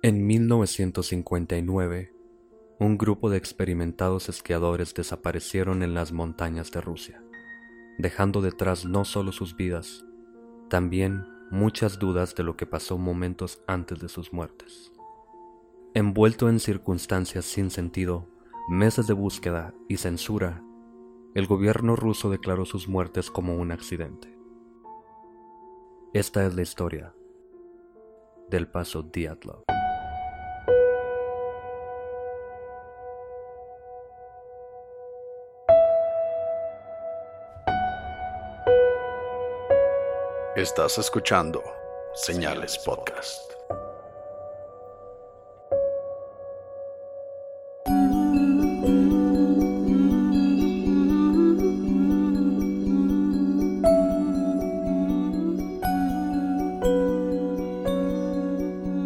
En 1959, un grupo de experimentados esquiadores desaparecieron en las montañas de Rusia, dejando detrás no solo sus vidas, también muchas dudas de lo que pasó momentos antes de sus muertes. Envuelto en circunstancias sin sentido, meses de búsqueda y censura, el gobierno ruso declaró sus muertes como un accidente. Esta es la historia del paso Diatlov. Estás escuchando Señales Podcast.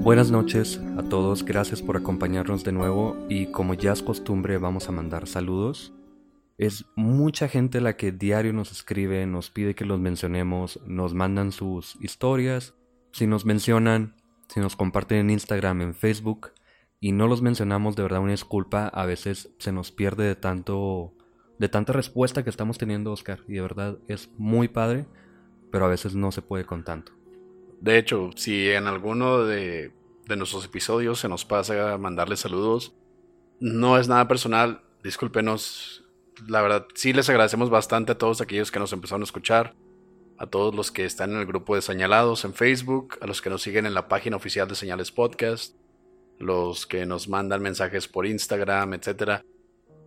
Buenas noches a todos, gracias por acompañarnos de nuevo y como ya es costumbre vamos a mandar saludos. Es mucha gente la que diario nos escribe, nos pide que los mencionemos, nos mandan sus historias. Si nos mencionan, si nos comparten en Instagram, en Facebook y no los mencionamos, de verdad una disculpa, a veces se nos pierde de tanto de tanta respuesta que estamos teniendo, Oscar, y de verdad es muy padre, pero a veces no se puede con tanto. De hecho, si en alguno de, nuestros episodios se nos pasa a mandarles saludos, no es nada personal, discúlpenos, la verdad, sí les agradecemos bastante a todos aquellos que nos empezaron a escuchar, a todos los que están en el grupo de Señalados en Facebook, a los que nos siguen en la página oficial de Señales Podcast, los que nos mandan mensajes por Instagram, etcétera.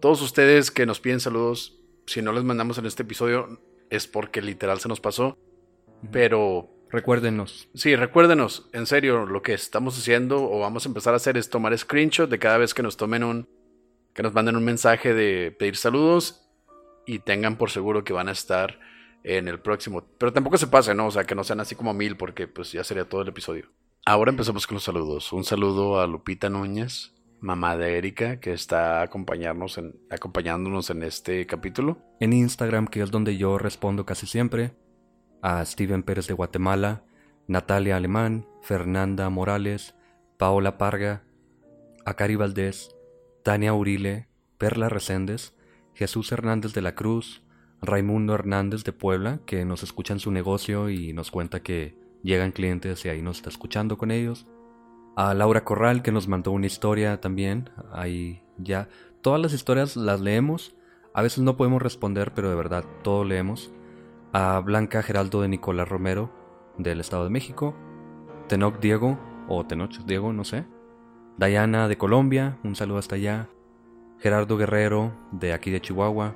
Todos ustedes que nos piden saludos, si no les mandamos en este episodio es porque literal se nos pasó, pero Recuérdenos. Sí, recuérdenos, en serio, lo que estamos haciendo o vamos a empezar a hacer es tomar screenshot de cada vez que nos tomen un, que nos manden un mensaje de pedir saludos y tengan por seguro que van a estar en el próximo. Pero tampoco se pase, ¿no? O sea, que no sean así como mil porque pues ya sería todo el episodio. Ahora empezamos con los saludos. Un saludo a Lupita Núñez, mamá de Erika, que está acompañarnos en, acompañándonos en este capítulo. En Instagram, que es donde yo respondo casi siempre, a Steven Pérez de Guatemala, Natalia Alemán, Fernanda Morales, Paola Parga, a Cari Valdés, Tania Urile, Perla Reséndez, Jesús Hernández de la Cruz, Raimundo Hernández de Puebla, que nos escucha en su negocio y nos cuenta que llegan clientes y ahí nos está escuchando con ellos. A Laura Corral, que nos mandó una historia también. Ahí ya. Todas las historias las leemos. A veces no podemos responder, pero de verdad todo leemos. A Blanca Geraldo de Nicolás Romero, del Estado de México. Tenoch Diego, o Tenoch Diego, no sé. Dayana de Colombia, un saludo hasta allá. Gerardo Guerrero, de aquí de Chihuahua.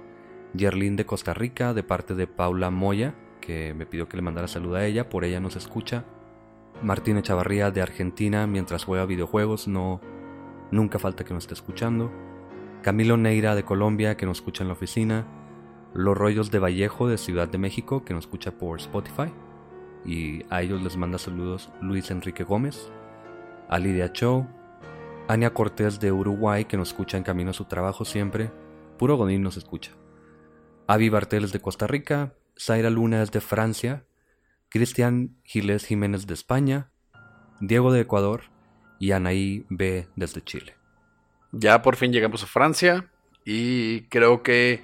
Yerlin de Costa Rica, de parte de Paula Moya, que me pidió que le mandara salud a ella, por ella nos escucha. Martín Echavarría de Argentina, mientras juega videojuegos, no nunca falta que nos esté escuchando. Camilo Neira de Colombia, que nos escucha en la oficina. Los Rollos de Vallejo de Ciudad de México, que nos escucha por Spotify. Y a ellos les manda saludos Luis Enrique Gómez. A Lidia Cho. Ania Cortés de Uruguay, que nos escucha en camino a su trabajo siempre. Puro Godín nos escucha. Avi Barteles de Costa Rica. Zaira Luna es de Francia. Cristian Giles Jiménez de España. Diego de Ecuador. Y Anaí B desde Chile. Ya por fin llegamos a Francia y creo que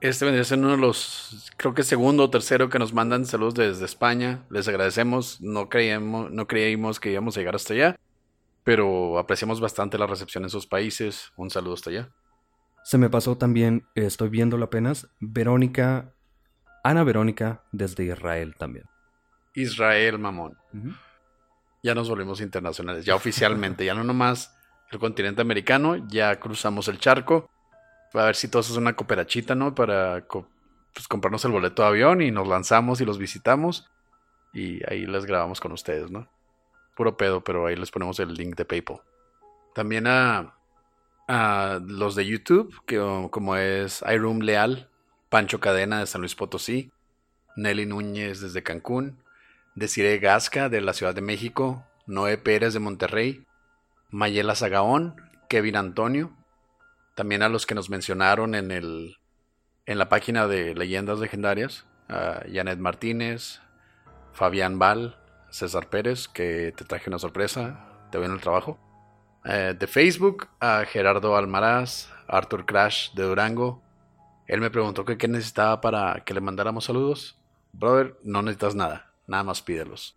este vendría ser uno de los, creo que segundo o tercero que nos mandan saludos desde España. Les agradecemos, no creíamos, no creímos que íbamos a llegar hasta allá, pero apreciamos bastante la recepción en sus países. Un saludo hasta allá. Se me pasó también, estoy viéndolo apenas, Verónica, Ana Verónica desde Israel también. Israel Mamón. Ya nos volvimos internacionales, ya oficialmente, ya no nomás el continente americano, ya cruzamos el charco. A ver si todos es una cooperachita, ¿no? Para pues, comprarnos el boleto de avión y nos lanzamos y los visitamos. Y ahí les grabamos con ustedes, ¿no? Puro pedo, pero ahí les ponemos el link de PayPal. También a, los de YouTube, que como es iRoom Leal, Pancho Cadena de San Luis Potosí, Nelly Núñez desde Cancún, Desiree Gasca de la Ciudad de México, Noé Pérez de Monterrey, Mayela Zagaón, Kevin Antonio, también a los que nos mencionaron en, el, en la página de Leyendas Legendarias, a Janet Martínez, Fabián Val, César Pérez, que te traje una sorpresa, te veo en el trabajo. Eh, de Facebook, a Gerardo Almaraz, Arthur Crash de Durango. Él me preguntó que qué necesitaba para que le mandáramos saludos. Brother, no necesitas nada, nada más pídelos.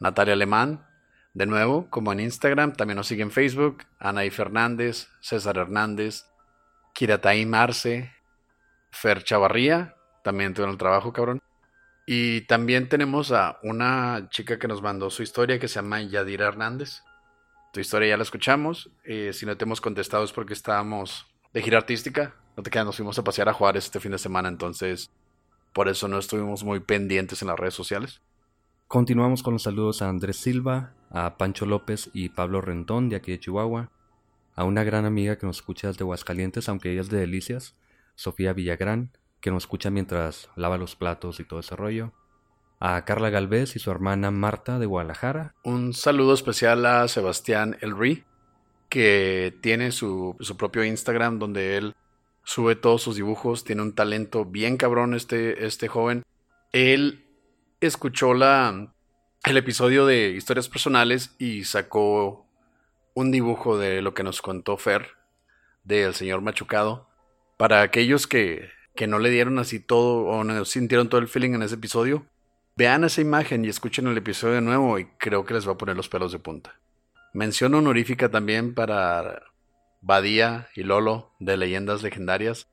Natalia Alemán, de nuevo, como en Instagram, también nos sigue en Facebook. Anaí Fernández, César Hernández, Kirataín Marce, Fer Chavarría, también tuvo el trabajo, cabrón. Y también tenemos a una chica que nos mandó su historia que se llama Yadira Hernández. Tu historia ya la escuchamos. Eh, si no te hemos contestado es porque estábamos de gira artística. No te quedas, nos fuimos a pasear a Juárez este fin de semana, entonces por eso no estuvimos muy pendientes en las redes sociales. Continuamos con los saludos a Andrés Silva, a Pancho López y Pablo Rentón de aquí de Chihuahua, a una gran amiga que nos escucha desde Aguascalientes, aunque ella es de Delicias, Sofía Villagrán, que nos escucha mientras lava los platos y todo ese rollo. A Carla Galvez y su hermana Marta de Guadalajara. Un saludo especial a Sebastián Elri, que tiene su, su propio Instagram donde él sube todos sus dibujos. Tiene un talento bien cabrón este, este joven. Él escuchó la, el episodio de historias personales y sacó un dibujo de lo que nos contó Fer del señor Machucado. Para aquellos que que no le dieron así todo o no sintieron todo el feeling en ese episodio, vean esa imagen y escuchen el episodio de nuevo y creo que les va a poner los pelos de punta. Mención honorífica también para Badía y Lolo de Leyendas Legendarias.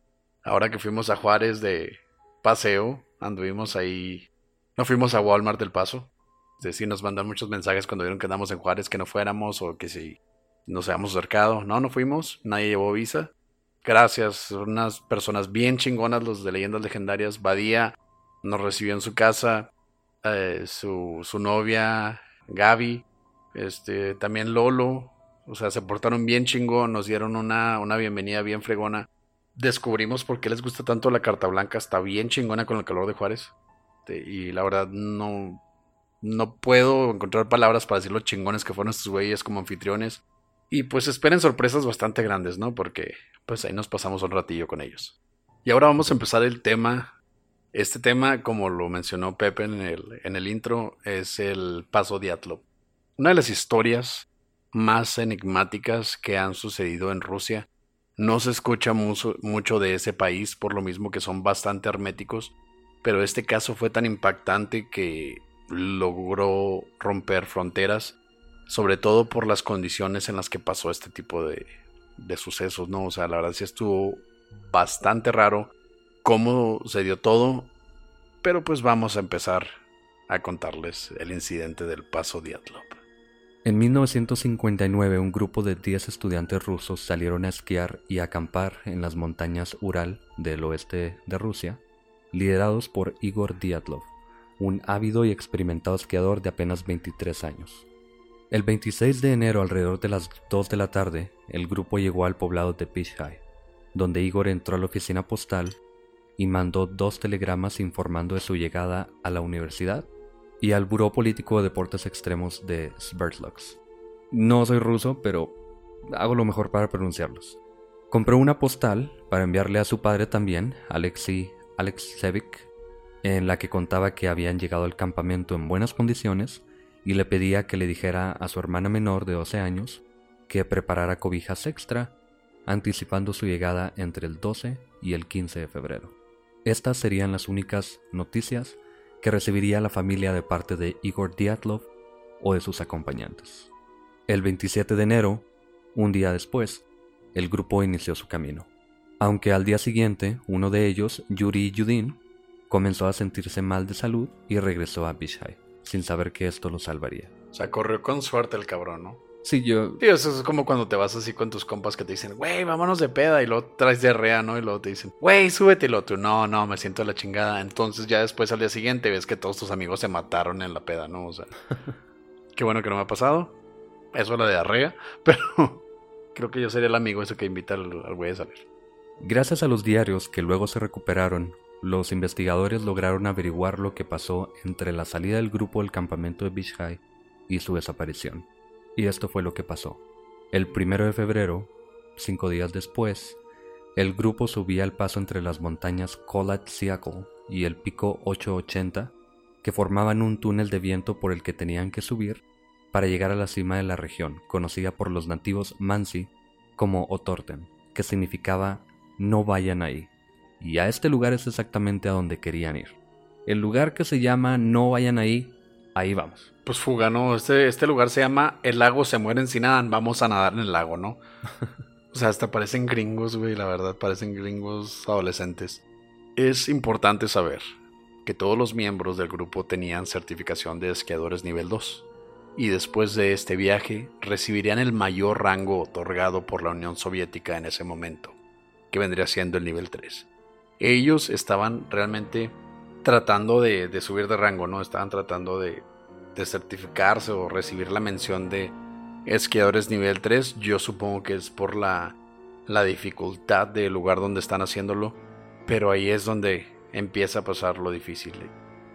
Ahora que fuimos a Juárez de paseo, anduvimos ahí. No fuimos a Walmart del Paso. Es decir, nos mandan muchos mensajes cuando vieron que andamos en Juárez que no fuéramos o que si nos habíamos acercado. No, no fuimos, nadie llevó visa. Gracias, unas personas bien chingonas los de Leyendas Legendarias. Badía nos recibió en su casa, eh, su, su, novia Gaby, este, también Lolo, o sea, se portaron bien chingón, nos dieron una, una bienvenida bien fregona. Descubrimos por qué les gusta tanto la carta blanca, está bien chingona con el calor de Juárez. Este, y la verdad no, no puedo encontrar palabras para decir lo chingones que fueron estos güeyes como anfitriones. Y pues esperen sorpresas bastante grandes, ¿no? Porque pues ahí nos pasamos un ratillo con ellos. Y ahora vamos a empezar el tema. Este tema, como lo mencionó Pepe en el, en el intro, es el Paso Diatlov. Una de las historias más enigmáticas que han sucedido en Rusia. No se escucha mucho, mucho de ese país por lo mismo que son bastante herméticos, pero este caso fue tan impactante que logró romper fronteras sobre todo por las condiciones en las que pasó este tipo de, de sucesos, ¿no? O sea, la verdad sí estuvo bastante raro cómo se dio todo, pero pues vamos a empezar a contarles el incidente del paso Diatlov. En 1959 un grupo de 10 estudiantes rusos salieron a esquiar y acampar en las montañas Ural del oeste de Rusia, liderados por Igor Diatlov, un ávido y experimentado esquiador de apenas 23 años. El 26 de enero alrededor de las 2 de la tarde, el grupo llegó al poblado de Pishai, donde Igor entró a la oficina postal y mandó dos telegramas informando de su llegada a la universidad y al Buró Político de Deportes Extremos de Sverdlovsk. No soy ruso, pero hago lo mejor para pronunciarlos. Compró una postal para enviarle a su padre también, Alexei Alexevich, en la que contaba que habían llegado al campamento en buenas condiciones y le pedía que le dijera a su hermana menor de 12 años que preparara cobijas extra, anticipando su llegada entre el 12 y el 15 de febrero. Estas serían las únicas noticias que recibiría la familia de parte de Igor Diatlov o de sus acompañantes. El 27 de enero, un día después, el grupo inició su camino. Aunque al día siguiente, uno de ellos, Yuri Yudin, comenzó a sentirse mal de salud y regresó a Bishai. Sin saber que esto lo salvaría. O sea, corrió con suerte el cabrón, ¿no? Sí, yo... Sí, eso es como cuando te vas así con tus compas que te dicen, güey, vámonos de peda, y luego traes diarrea, ¿no? Y luego te dicen, güey, súbete, y luego tú, no, no, me siento de la chingada. Entonces ya después al día siguiente ves que todos tus amigos se mataron en la peda, ¿no? O sea, qué bueno que no me ha pasado. Eso es la diarrea, pero creo que yo sería el amigo ese que invita al, al güey a salir. Gracias a los diarios que luego se recuperaron, los investigadores lograron averiguar lo que pasó entre la salida del grupo del campamento de Beach High y su desaparición. Y esto fue lo que pasó. El primero de febrero, cinco días después, el grupo subía al paso entre las montañas Colat Siakle y el pico 880, que formaban un túnel de viento por el que tenían que subir para llegar a la cima de la región, conocida por los nativos Mansi como Otorten, que significaba no vayan ahí. Y a este lugar es exactamente a donde querían ir. El lugar que se llama No vayan ahí, ahí vamos. Pues fuga, ¿no? Este, este lugar se llama El lago se mueren si nadan, vamos a nadar en el lago, ¿no? o sea, hasta parecen gringos, güey, la verdad, parecen gringos adolescentes. Es importante saber que todos los miembros del grupo tenían certificación de esquiadores nivel 2 y después de este viaje recibirían el mayor rango otorgado por la Unión Soviética en ese momento, que vendría siendo el nivel 3. Ellos estaban realmente tratando de, subir de rango, ¿no? Estaban tratando de, certificarse o recibir la mención de esquiadores nivel 3. Yo supongo que es por la, la dificultad del lugar donde están haciéndolo, pero ahí es donde empieza a pasar lo difícil.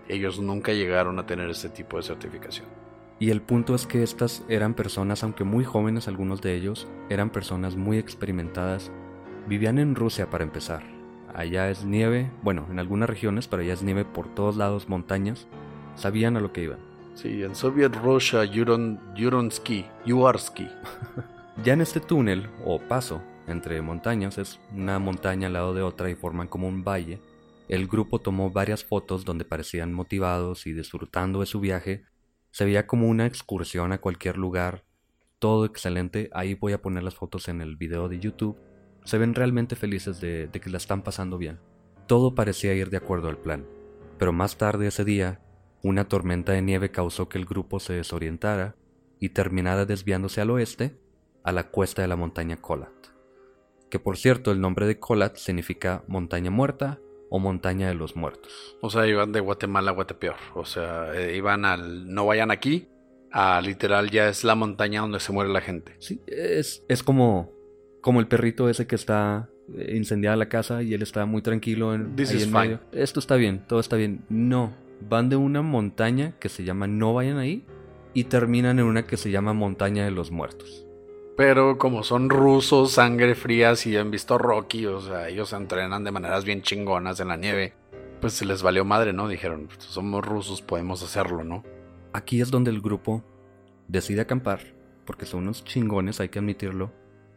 Ellos nunca llegaron a tener este tipo de certificación. Y el punto es que estas eran personas, aunque muy jóvenes algunos de ellos, eran personas muy experimentadas. Vivían en Rusia para empezar. Allá es nieve, bueno, en algunas regiones, pero allá es nieve por todos lados, montañas. Sabían a lo que iban. Sí, en Soviet Russia, are ski. Ya en este túnel, o paso, entre montañas, es una montaña al lado de otra y forman como un valle, el grupo tomó varias fotos donde parecían motivados y disfrutando de su viaje. Se veía como una excursión a cualquier lugar. Todo excelente. Ahí voy a poner las fotos en el video de YouTube. Se ven realmente felices de, de que la están pasando bien. Todo parecía ir de acuerdo al plan. Pero más tarde ese día, una tormenta de nieve causó que el grupo se desorientara y terminara desviándose al oeste, a la cuesta de la montaña Kolat. Que por cierto, el nombre de Kolat significa montaña muerta o montaña de los muertos. O sea, iban de Guatemala a Guatepeor. O sea, eh, iban al no vayan aquí, a literal ya es la montaña donde se muere la gente. Sí, es, es como, como el perrito ese que está eh, incendiada la casa y él está muy tranquilo en, This ahí is en fine. medio. Esto está bien, todo está bien. No, van de una montaña que se llama No vayan ahí y terminan en una que se llama Montaña de los Muertos. Pero como son rusos, sangre fría, si han visto Rocky, o sea, ellos entrenan de maneras bien chingonas en la nieve, pues se les valió madre, ¿no? Dijeron, "Pues, somos rusos, podemos hacerlo, ¿no? Aquí es donde el grupo decide acampar, porque son unos chingones, hay que admitirlo,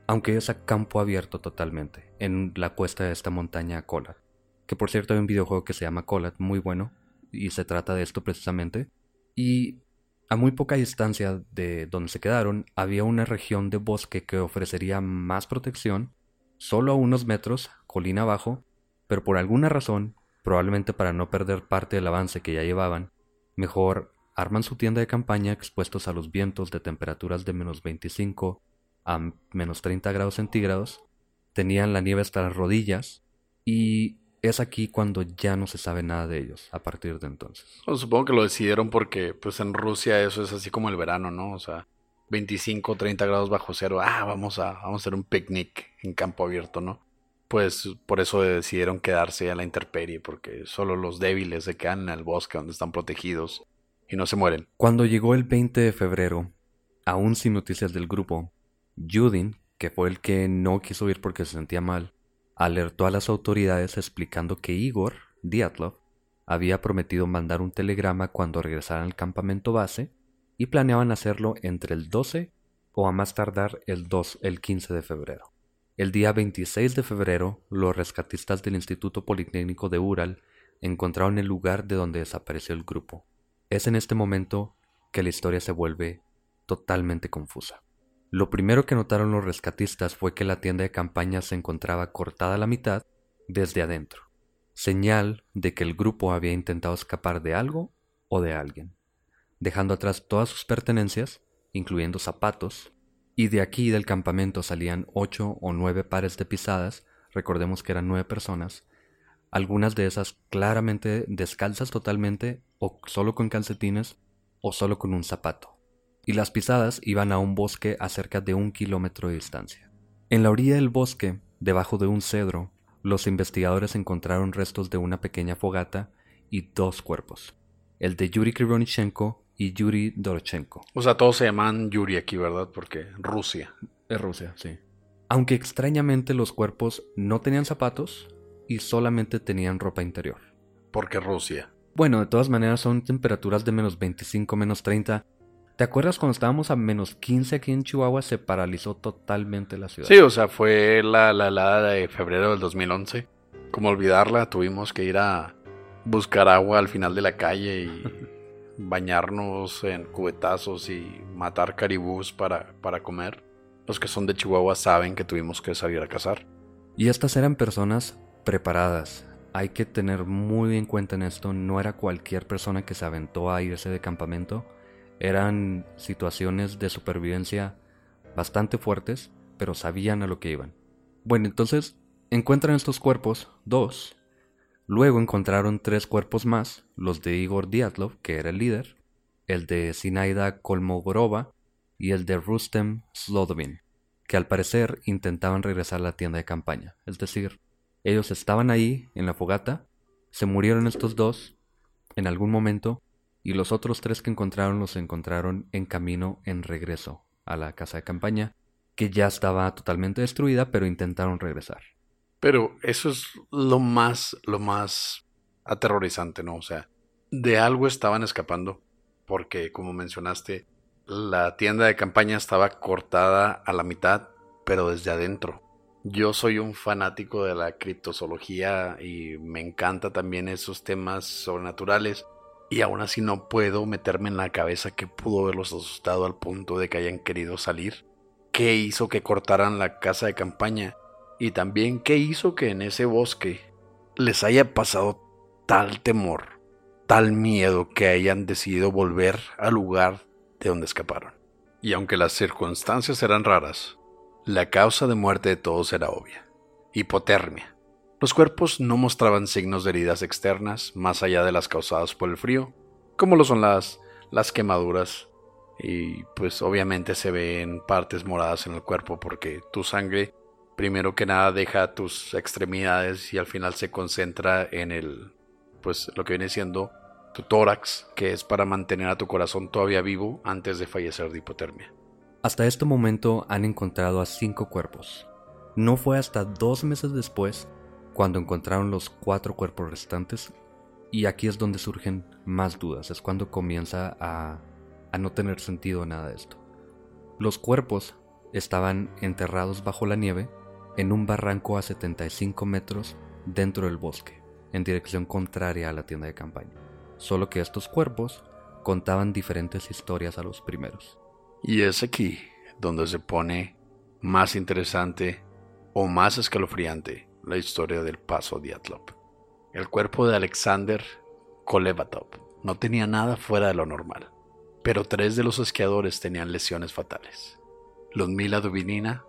aunque es a campo abierto totalmente, en la cuesta de esta montaña Kolat. Que por cierto hay un videojuego que se llama Kolat, muy bueno, y se trata de esto precisamente. Y a muy poca distancia de donde se quedaron había una región de bosque que ofrecería más protección, solo a unos metros, colina abajo, pero por alguna razón, probablemente para no perder parte del avance que ya llevaban, mejor arman su tienda de campaña expuestos a los vientos de temperaturas de menos 25 a menos 30 grados centígrados, tenían la nieve hasta las rodillas y es aquí cuando ya no se sabe nada de ellos a partir de entonces. Bueno, supongo que lo decidieron porque, pues en Rusia eso es así como el verano, ¿no? O sea, 25, 30 grados bajo cero. Ah, vamos a, vamos a hacer un picnic en campo abierto, ¿no? Pues por eso decidieron quedarse a la intemperie, porque solo los débiles se quedan en el bosque donde están protegidos y no se mueren. Cuando llegó el 20 de febrero, aún sin noticias del grupo, Judin, que fue el que no quiso ir porque se sentía mal, alertó a las autoridades explicando que Igor Diatlov había prometido mandar un telegrama cuando regresaran al campamento base y planeaban hacerlo entre el 12 o a más tardar el 2 el 15 de febrero. El día 26 de febrero, los rescatistas del Instituto Politécnico de Ural encontraron el lugar de donde desapareció el grupo. Es en este momento que la historia se vuelve totalmente confusa. Lo primero que notaron los rescatistas fue que la tienda de campaña se encontraba cortada a la mitad desde adentro, señal de que el grupo había intentado escapar de algo o de alguien. dejando atrás todas sus pertenencias, incluyendo zapatos, y de aquí del campamento salían ocho o nueve pares de pisadas, recordemos que eran nueve personas, algunas de esas claramente descalzas totalmente o solo con calcetines o solo con un zapato. Y las pisadas iban a un bosque a cerca de un kilómetro de distancia. En la orilla del bosque, debajo de un cedro, los investigadores encontraron restos de una pequeña fogata y dos cuerpos, el de Yuri Krivonichenko y Yuri Dorochenko. O sea, todos se llaman Yuri aquí, ¿verdad? Porque Rusia. Es Rusia, sí. Aunque extrañamente los cuerpos no tenían zapatos y solamente tenían ropa interior. Porque Rusia. Bueno, de todas maneras son temperaturas de menos 25, menos 30. ¿Te acuerdas cuando estábamos a menos 15 aquí en Chihuahua? Se paralizó totalmente la ciudad. Sí, o sea, fue la, la helada de febrero del 2011. Como olvidarla, tuvimos que ir a buscar agua al final de la calle y bañarnos en cubetazos y matar caribús para, para comer. Los que son de Chihuahua saben que tuvimos que salir a cazar. Y estas eran personas preparadas. Hay que tener muy en cuenta en esto, no era cualquier persona que se aventó a irse de campamento. Eran situaciones de supervivencia bastante fuertes, pero sabían a lo que iban. Bueno, entonces encuentran estos cuerpos, dos. Luego encontraron tres cuerpos más, los de Igor Diatlov, que era el líder, el de Sinaida Kolmogorova y el de Rustem Slodovin, que al parecer intentaban regresar a la tienda de campaña. Es decir, ellos estaban ahí en la fogata, se murieron estos dos en algún momento y los otros tres que encontraron los encontraron en camino en regreso a la casa de campaña, que ya estaba totalmente destruida, pero intentaron regresar. Pero eso es lo más, lo más aterrorizante, ¿no? O sea, de algo estaban escapando, porque como mencionaste, la tienda de campaña estaba cortada a la mitad, pero desde adentro. Yo soy un fanático de la criptozoología y me encanta también esos temas sobrenaturales. Y aún así no puedo meterme en la cabeza que pudo haberlos asustado al punto de que hayan querido salir. ¿Qué hizo que cortaran la casa de campaña? Y también qué hizo que en ese bosque les haya pasado tal temor, tal miedo que hayan decidido volver al lugar de donde escaparon. Y aunque las circunstancias eran raras, la causa de muerte de todos era obvia. Hipotermia. Los cuerpos no mostraban signos de heridas externas más allá de las causadas por el frío, como lo son las, las quemaduras. Y pues obviamente se ven partes moradas en el cuerpo porque tu sangre primero que nada deja tus extremidades y al final se concentra en el pues lo que viene siendo tu tórax, que es para mantener a tu corazón todavía vivo antes de fallecer de hipotermia. Hasta este momento han encontrado a cinco cuerpos. No fue hasta dos meses después cuando encontraron los cuatro cuerpos restantes y aquí es donde surgen más dudas, es cuando comienza a, a no tener sentido nada de esto. Los cuerpos estaban enterrados bajo la nieve en un barranco a 75 metros dentro del bosque, en dirección contraria a la tienda de campaña. Solo que estos cuerpos contaban diferentes historias a los primeros. Y es aquí donde se pone más interesante o más escalofriante la historia del paso Diatlov. El cuerpo de Alexander Kolevatov no tenía nada fuera de lo normal, pero tres de los esquiadores tenían lesiones fatales. Ludmila Dubinina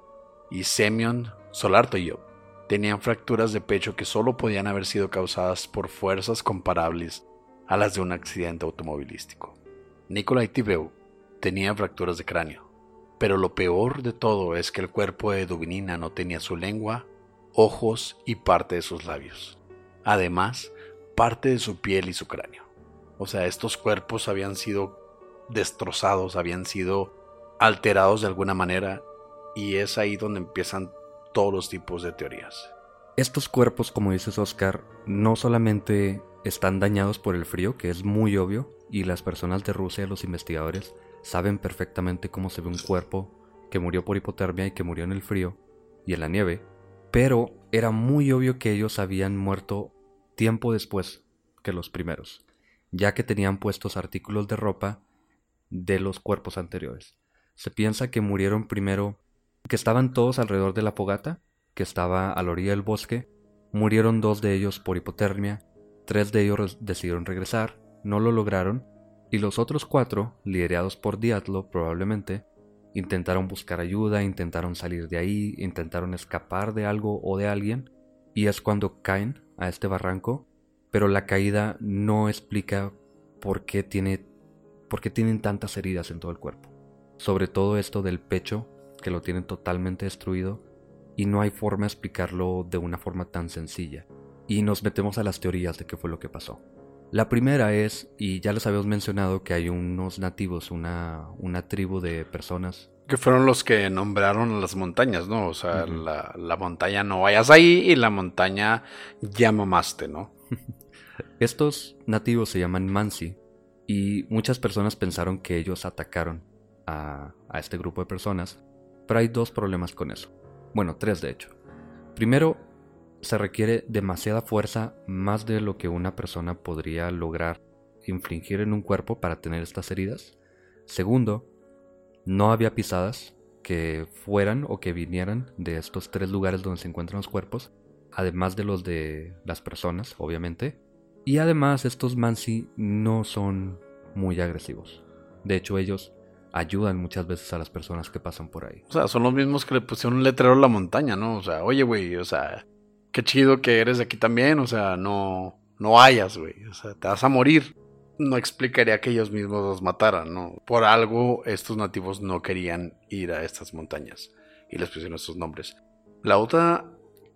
y Semyon Solartoyov tenían fracturas de pecho que solo podían haber sido causadas por fuerzas comparables a las de un accidente automovilístico. Nikolai Tibeu tenía fracturas de cráneo. Pero lo peor de todo es que el cuerpo de Dubinina no tenía su lengua, ojos y parte de sus labios. Además, parte de su piel y su cráneo. O sea, estos cuerpos habían sido destrozados, habían sido alterados de alguna manera y es ahí donde empiezan todos los tipos de teorías. Estos cuerpos, como dices Oscar, no solamente están dañados por el frío, que es muy obvio, y las personas de Rusia, los investigadores, saben perfectamente cómo se ve un cuerpo que murió por hipotermia y que murió en el frío y en la nieve, pero era muy obvio que ellos habían muerto tiempo después que los primeros, ya que tenían puestos artículos de ropa de los cuerpos anteriores. Se piensa que murieron primero, que estaban todos alrededor de la fogata, que estaba a la orilla del bosque, murieron dos de ellos por hipotermia, tres de ellos decidieron regresar, no lo lograron, Y los otros cuatro, liderados por Diatlo probablemente, intentaron buscar ayuda, intentaron salir de ahí, intentaron escapar de algo o de alguien, y es cuando caen a este barranco, pero la caída no explica por qué, tiene, por qué tienen tantas heridas en todo el cuerpo. Sobre todo esto del pecho, que lo tienen totalmente destruido, y no hay forma de explicarlo de una forma tan sencilla. Y nos metemos a las teorías de qué fue lo que pasó. La primera es, y ya les habíamos mencionado, que hay unos nativos, una, una tribu de personas. Que fueron los que nombraron las montañas, ¿no? O sea, la, la, montaña no vayas ahí y la montaña ya mamaste, ¿no? Estos nativos se llaman Mansi y muchas personas pensaron que ellos atacaron a, a este grupo de personas, pero hay dos problemas con eso. Bueno, tres de hecho. Primero, se requiere demasiada fuerza, más de lo que una persona podría lograr infligir en un cuerpo para tener estas heridas. Segundo, no había pisadas que fueran o que vinieran de estos tres lugares donde se encuentran los cuerpos, además de los de las personas, obviamente. Y además estos Mansi no son muy agresivos. De hecho, ellos ayudan muchas veces a las personas que pasan por ahí. O sea, son los mismos que le pusieron un letrero a la montaña, ¿no? O sea, oye, güey, o sea, qué chido que eres de aquí también, o sea, no, no vayas, güey, o sea, te vas a morir. No explicaría que ellos mismos los mataran, ¿no? Por algo estos nativos no querían ir a estas montañas y les pusieron estos nombres. La otra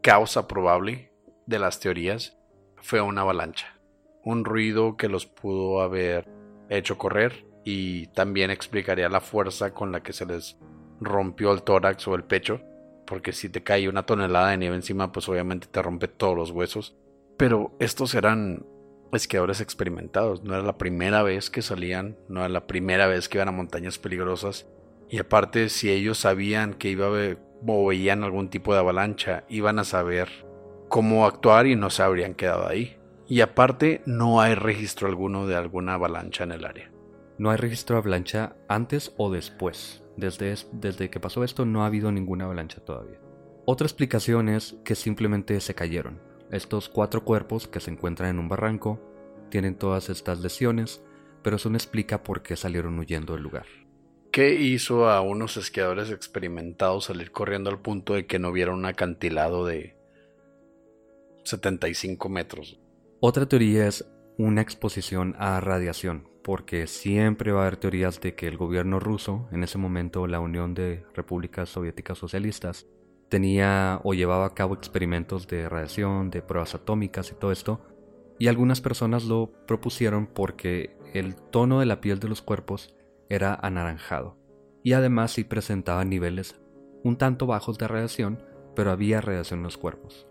causa probable de las teorías fue una avalancha, un ruido que los pudo haber hecho correr y también explicaría la fuerza con la que se les rompió el tórax o el pecho porque si te cae una tonelada de nieve encima, pues obviamente te rompe todos los huesos. Pero estos eran esquiadores experimentados, no era la primera vez que salían, no era la primera vez que iban a montañas peligrosas. Y aparte, si ellos sabían que iba a haber, o veían algún tipo de avalancha, iban a saber cómo actuar y no se habrían quedado ahí. Y aparte, no hay registro alguno de alguna avalancha en el área. No hay registro de avalancha antes o después. Desde, desde que pasó esto no ha habido ninguna avalancha todavía. Otra explicación es que simplemente se cayeron. Estos cuatro cuerpos que se encuentran en un barranco tienen todas estas lesiones, pero eso no explica por qué salieron huyendo del lugar. ¿Qué hizo a unos esquiadores experimentados salir corriendo al punto de que no vieron un acantilado de 75 metros? Otra teoría es una exposición a radiación, porque siempre va a haber teorías de que el gobierno ruso, en ese momento la Unión de Repúblicas Soviéticas Socialistas, tenía o llevaba a cabo experimentos de radiación, de pruebas atómicas y todo esto, y algunas personas lo propusieron porque el tono de la piel de los cuerpos era anaranjado, y además sí presentaba niveles un tanto bajos de radiación, pero había radiación en los cuerpos.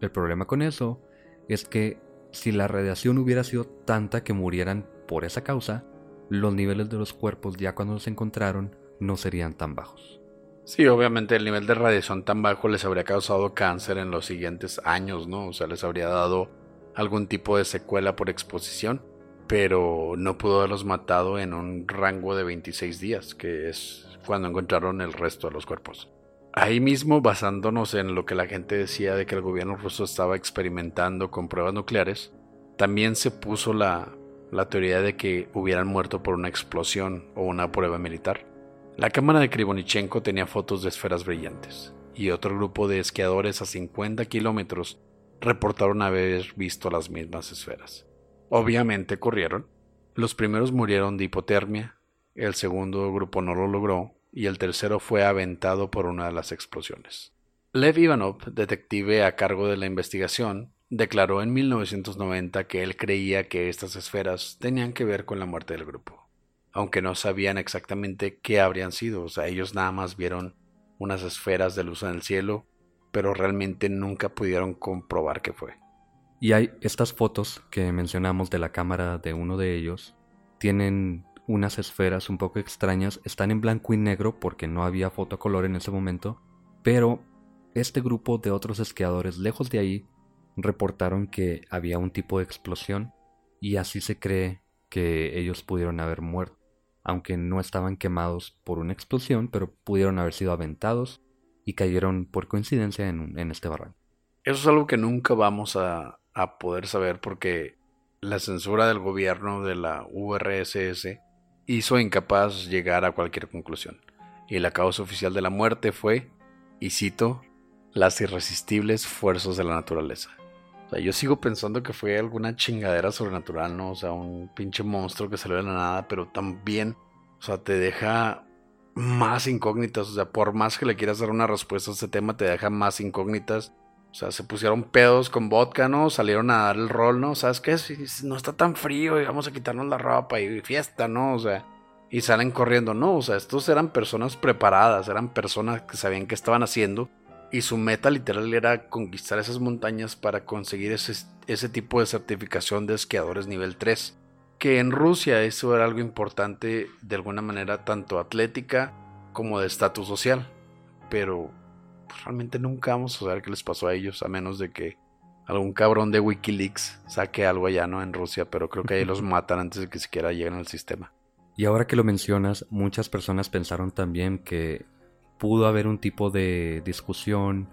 El problema con eso es que si la radiación hubiera sido tanta que murieran por esa causa, los niveles de los cuerpos ya cuando los encontraron no serían tan bajos. Sí, obviamente el nivel de radiación tan bajo les habría causado cáncer en los siguientes años, ¿no? O sea, les habría dado algún tipo de secuela por exposición, pero no pudo haberlos matado en un rango de 26 días, que es cuando encontraron el resto de los cuerpos. Ahí mismo, basándonos en lo que la gente decía de que el gobierno ruso estaba experimentando con pruebas nucleares, también se puso la la teoría de que hubieran muerto por una explosión o una prueba militar. La cámara de Krivonichenko tenía fotos de esferas brillantes, y otro grupo de esquiadores a 50 kilómetros reportaron haber visto las mismas esferas. Obviamente corrieron. Los primeros murieron de hipotermia, el segundo grupo no lo logró, y el tercero fue aventado por una de las explosiones. Lev Ivanov, detective a cargo de la investigación, declaró en 1990 que él creía que estas esferas tenían que ver con la muerte del grupo, aunque no sabían exactamente qué habrían sido, o sea, ellos nada más vieron unas esferas de luz en el cielo, pero realmente nunca pudieron comprobar qué fue. Y hay estas fotos que mencionamos de la cámara de uno de ellos, tienen unas esferas un poco extrañas, están en blanco y negro porque no había fotocolor en ese momento, pero este grupo de otros esquiadores lejos de ahí reportaron que había un tipo de explosión y así se cree que ellos pudieron haber muerto, aunque no estaban quemados por una explosión, pero pudieron haber sido aventados y cayeron por coincidencia en, este barranco. Eso es algo que nunca vamos a, a poder saber porque la censura del gobierno de la URSS hizo incapaz llegar a cualquier conclusión. Y la causa oficial de la muerte fue, y cito, las irresistibles fuerzas de la naturaleza. Yo sigo pensando que fue alguna chingadera sobrenatural, ¿no? O sea, un pinche monstruo que salió de la nada, pero también, o sea, te deja más incógnitas. O sea, por más que le quieras dar una respuesta a este tema, te deja más incógnitas. O sea, se pusieron pedos con vodka, ¿no? Salieron a dar el rol, ¿no? ¿Sabes qué? no está tan frío y vamos a quitarnos la ropa y fiesta, ¿no? O sea, y salen corriendo. No, o sea, estos eran personas preparadas, eran personas que sabían qué estaban haciendo. Y su meta literal era conquistar esas montañas para conseguir ese, ese tipo de certificación de esquiadores nivel 3 que en Rusia eso era algo importante de alguna manera tanto atlética como de estatus social. Pero pues, realmente nunca vamos a saber qué les pasó a ellos, a menos de que algún cabrón de Wikileaks saque algo allá, ¿no? En Rusia, pero creo que ahí los matan antes de que siquiera lleguen al sistema. Y ahora que lo mencionas, muchas personas pensaron también que pudo haber un tipo de discusión,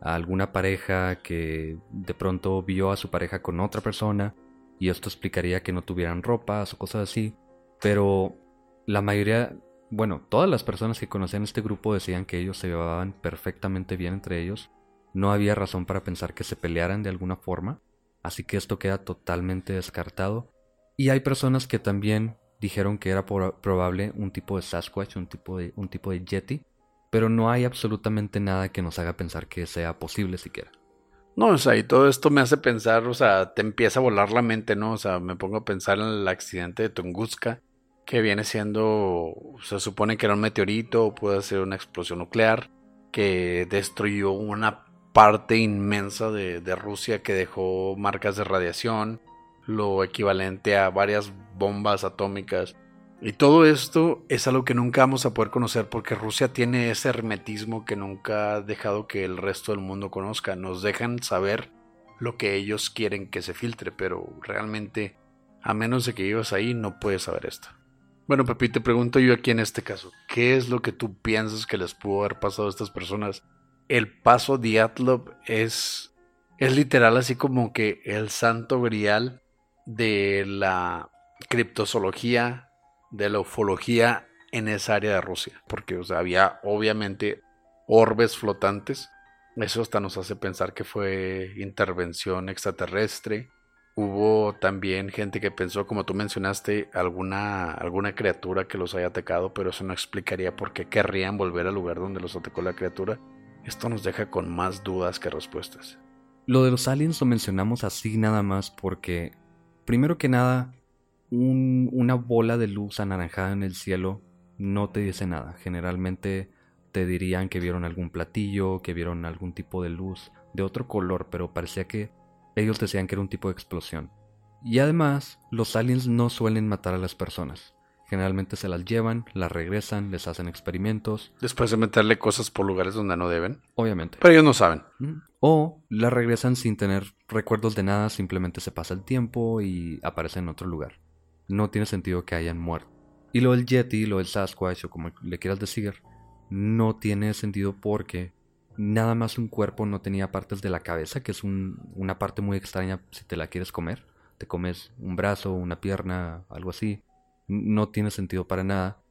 a alguna pareja que de pronto vio a su pareja con otra persona y esto explicaría que no tuvieran ropas o cosas así. Pero la mayoría, bueno, todas las personas que conocían este grupo decían que ellos se llevaban perfectamente bien entre ellos. No había razón para pensar que se pelearan de alguna forma, así que esto queda totalmente descartado. Y hay personas que también dijeron que era probable un tipo de Sasquatch, un tipo de, un tipo de Yeti, pero no hay absolutamente nada que nos haga pensar que sea posible siquiera. No, o sea, y todo esto me hace pensar, o sea, te empieza a volar la mente, ¿no? O sea, me pongo a pensar en el accidente de Tunguska, que viene siendo, se supone que era un meteorito, puede ser una explosión nuclear, que destruyó una parte inmensa de, de Rusia que dejó marcas de radiación, lo equivalente a varias bombas atómicas y todo esto es algo que nunca vamos a poder conocer porque Rusia tiene ese hermetismo que nunca ha dejado que el resto del mundo conozca. Nos dejan saber lo que ellos quieren que se filtre, pero realmente, a menos de que vivas ahí, no puedes saber esto. Bueno, Pepi, te pregunto yo aquí en este caso, ¿qué es lo que tú piensas que les pudo haber pasado a estas personas? El paso Diatlov es, es literal así como que el santo grial de la criptozoología de la ufología en esa área de Rusia, porque había obviamente orbes flotantes. Eso hasta nos hace pensar que fue intervención extraterrestre. Hubo también gente que pensó, como tú mencionaste, alguna, alguna criatura que los haya atacado, pero eso no explicaría por qué querrían volver al lugar donde los atacó la criatura. Esto nos deja con más dudas que respuestas. Lo de los aliens lo mencionamos así nada más porque, primero que nada, una bola de luz anaranjada en el cielo no te dice nada. Generalmente te dirían que vieron algún platillo, que vieron algún tipo de luz de otro color, pero parecía que ellos decían que era un tipo de explosión. Y además, los aliens no suelen matar a las personas. Generalmente se las llevan, las regresan, les hacen experimentos. Después de meterle cosas por lugares donde no deben. Obviamente. Pero ellos no saben. O las regresan sin tener recuerdos de nada, simplemente se pasa el tiempo y aparecen en otro lugar no tiene sentido que hayan muerto. Y lo del Yeti, lo del Sasquatch o como le quieras decir, no tiene sentido porque nada más un cuerpo no tenía partes de la cabeza, que es una parte muy extraña si te la quieres comer. Te comes un brazo, una pierna, algo así. No tiene sentido para nada.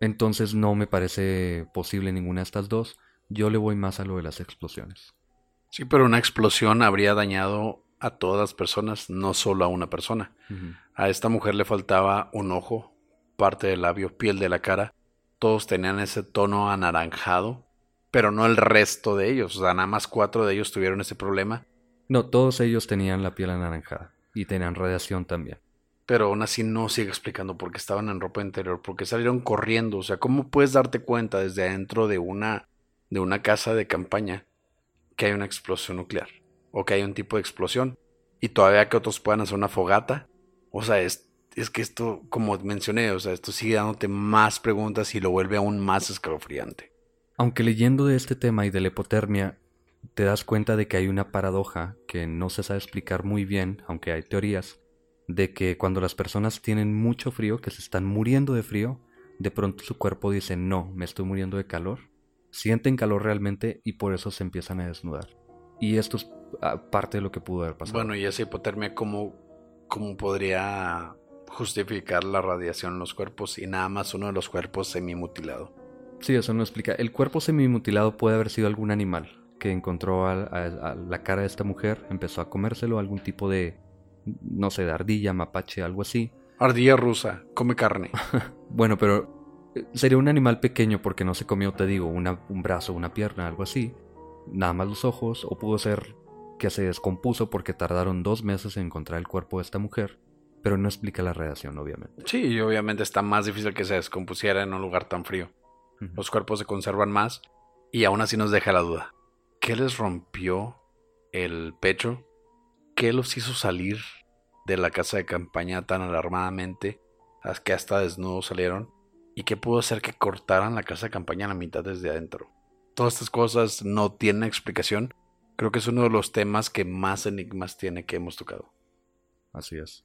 Entonces no me parece posible ninguna de estas dos. Yo le voy más a lo de las explosiones. Sí, pero una explosión habría dañado a todas las personas, no solo a una persona. A esta mujer le faltaba un ojo, parte del labio, piel de la cara. Todos tenían ese tono anaranjado, pero no el resto de ellos. O sea, nada más cuatro de ellos tuvieron ese problema. No, todos ellos tenían la piel anaranjada y tenían radiación también. Pero aún así no sigue explicando por qué estaban en ropa interior, porque salieron corriendo. O sea, ¿cómo puedes darte cuenta desde adentro de una, de una casa de campaña que hay una explosión nuclear? O que hay un tipo de explosión y todavía que otros puedan hacer una fogata. O sea, es, es que esto, como mencioné, o sea, esto sigue dándote más preguntas y lo vuelve aún más escalofriante. Aunque leyendo de este tema y de la hipotermia, te das cuenta de que hay una paradoja que no se sabe explicar muy bien, aunque hay teorías, de que cuando las personas tienen mucho frío, que se están muriendo de frío, de pronto su cuerpo dice, no, me estoy muriendo de calor. Sienten calor realmente y por eso se empiezan a desnudar. Y esto es parte de lo que pudo haber pasado. Bueno, y esa hipotermia, ¿cómo, cómo podría justificar la radiación en los cuerpos y nada más uno de los cuerpos semimutilado. Sí, eso no explica. El cuerpo semimutilado puede haber sido algún animal que encontró a, a- a la cara de esta mujer, empezó a comérselo, algún tipo de, no sé, de ardilla, mapache, algo así. Ardilla rusa, come carne. Bueno, pero eh, sería un animal pequeño porque no se comió, te digo, una- un brazo, una pierna, algo así. Nada más los ojos, o pudo ser que se descompuso porque tardaron dos meses en encontrar el cuerpo de esta mujer, pero no explica la radiación, obviamente. Sí, y obviamente está más difícil que se descompusiera en un lugar tan frío. Los cuerpos se conservan más y aún así nos deja la duda. ¿Qué les rompió el pecho? ¿Qué los hizo salir de la casa de campaña tan alarmadamente hasta que hasta desnudos salieron? ¿Y qué pudo hacer que cortaran la casa de campaña a la mitad desde adentro? Todas estas cosas no tienen explicación. Creo que es uno de los temas que más enigmas tiene que hemos tocado. Así es.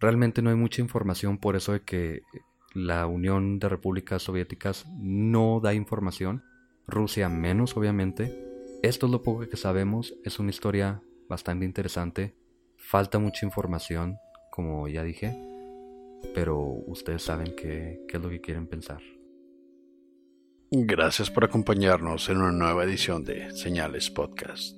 Realmente no hay mucha información por eso de que la Unión de Repúblicas Soviéticas no da información. Rusia menos, obviamente. Esto es lo poco que sabemos. Es una historia bastante interesante. Falta mucha información, como ya dije. Pero ustedes saben qué, qué es lo que quieren pensar. Gracias por acompañarnos en una nueva edición de Señales Podcast.